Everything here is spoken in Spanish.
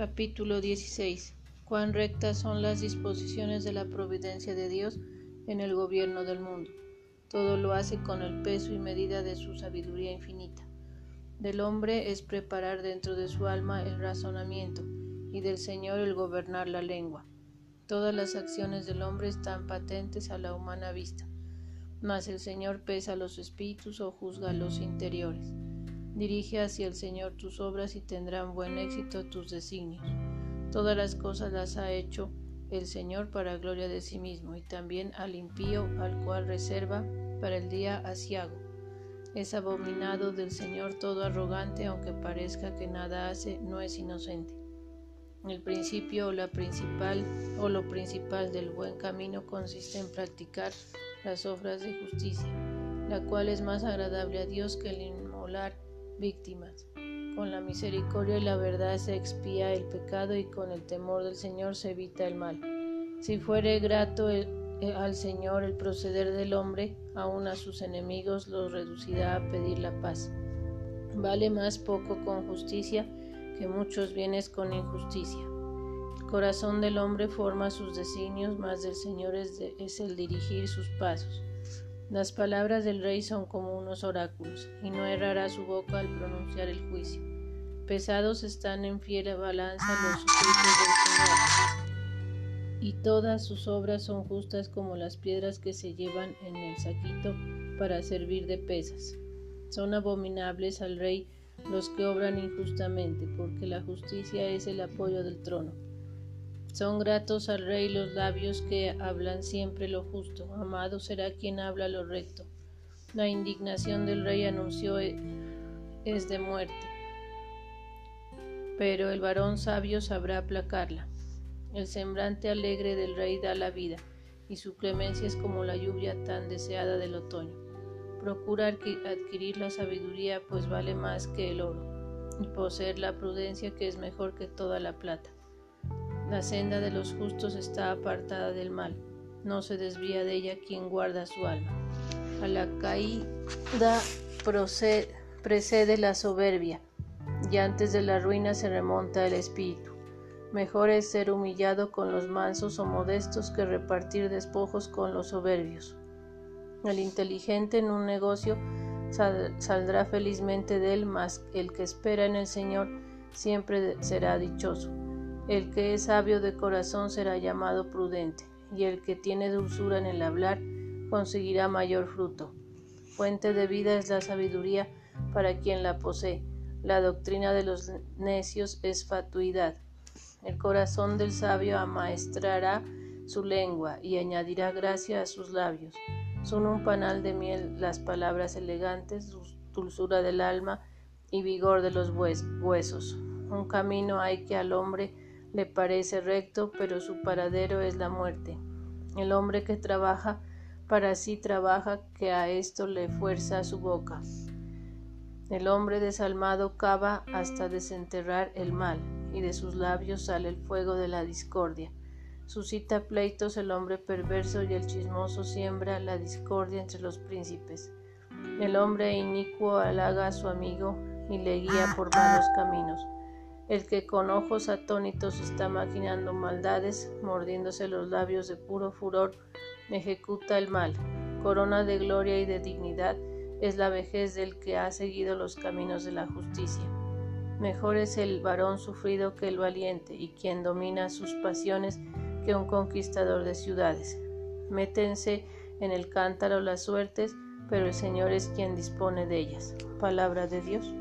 Capítulo 16. Cuán rectas son las disposiciones de la providencia de Dios en el gobierno del mundo. Todo lo hace con el peso y medida de su sabiduría infinita. Del hombre es preparar dentro de su alma el razonamiento y del Señor el gobernar la lengua. Todas las acciones del hombre están patentes a la humana vista, mas el Señor pesa los espíritus o juzga los interiores. Dirige hacia el Señor tus obras y tendrán buen éxito tus designios. Todas las cosas las ha hecho el Señor para gloria de sí mismo, y también al impío, al cual reserva para el día asiago. Es abominado del Señor todo arrogante, aunque parezca que nada hace, no es inocente. El principio o la principal o lo principal del buen camino consiste en practicar las obras de justicia, la cual es más agradable a Dios que el inmolar víctimas. Con la misericordia y la verdad se expía el pecado y con el temor del Señor se evita el mal. Si fuere grato al Señor el proceder del hombre, aun a sus enemigos los reducirá a pedir la paz. Vale más poco con justicia que muchos bienes con injusticia. El corazón del hombre forma sus designios, mas del Señor es el dirigir sus pasos. Las palabras del rey son como unos oráculos, y no errará su boca al pronunciar el juicio. Pesados están en fiera balanza los juicios del Señor, y todas sus obras son justas como las piedras que se llevan en el saquito para servir de pesas. Son abominables al rey los que obran injustamente, porque la justicia es el apoyo del trono. Son gratos al rey los labios que hablan siempre lo justo. Amado será quien habla lo recto. La indignación del rey anunció e, es de muerte, pero el varón sabio sabrá aplacarla. El semblante alegre del rey da la vida, y su clemencia es como la lluvia tan deseada del otoño. Procura adquirir la sabiduría, pues vale más que el oro, y poseer la prudencia, que es mejor que toda la plata. La senda de los justos está apartada del mal, no se desvía de ella quien guarda su alma. A la caída precede la soberbia, y antes de la ruina se remonta el espíritu. Mejor es ser humillado con los mansos o modestos que repartir despojos con los soberbios. El inteligente en un negocio saldrá felizmente de él, mas el que espera en el Señor siempre será dichoso. El que es sabio de corazón será llamado prudente, y el que tiene dulzura en el hablar conseguirá mayor fruto. Fuente de vida es la sabiduría para quien la posee. La doctrina de los necios es fatuidad. El corazón del sabio amaestrará su lengua y añadirá gracia a sus labios. Son un panal de miel las palabras elegantes, dulzura del alma y vigor de los huesos. Un camino hay que al hombre le parece recto, pero su paradero es la muerte. El hombre que trabaja para sí trabaja que a esto le fuerza su boca. El hombre desalmado cava hasta desenterrar el mal, y de sus labios sale el fuego de la discordia. Suscita pleitos el hombre perverso y el chismoso siembra la discordia entre los príncipes. El hombre inicuo halaga a su amigo y le guía por malos caminos. El que con ojos atónitos está maquinando maldades, mordiéndose los labios de puro furor, ejecuta el mal. Corona de gloria y de dignidad es la vejez del que ha seguido los caminos de la justicia. Mejor es el varón sufrido que el valiente, y quien domina sus pasiones que un conquistador de ciudades. Métense en el cántaro las suertes, pero el Señor es quien dispone de ellas. Palabra de Dios.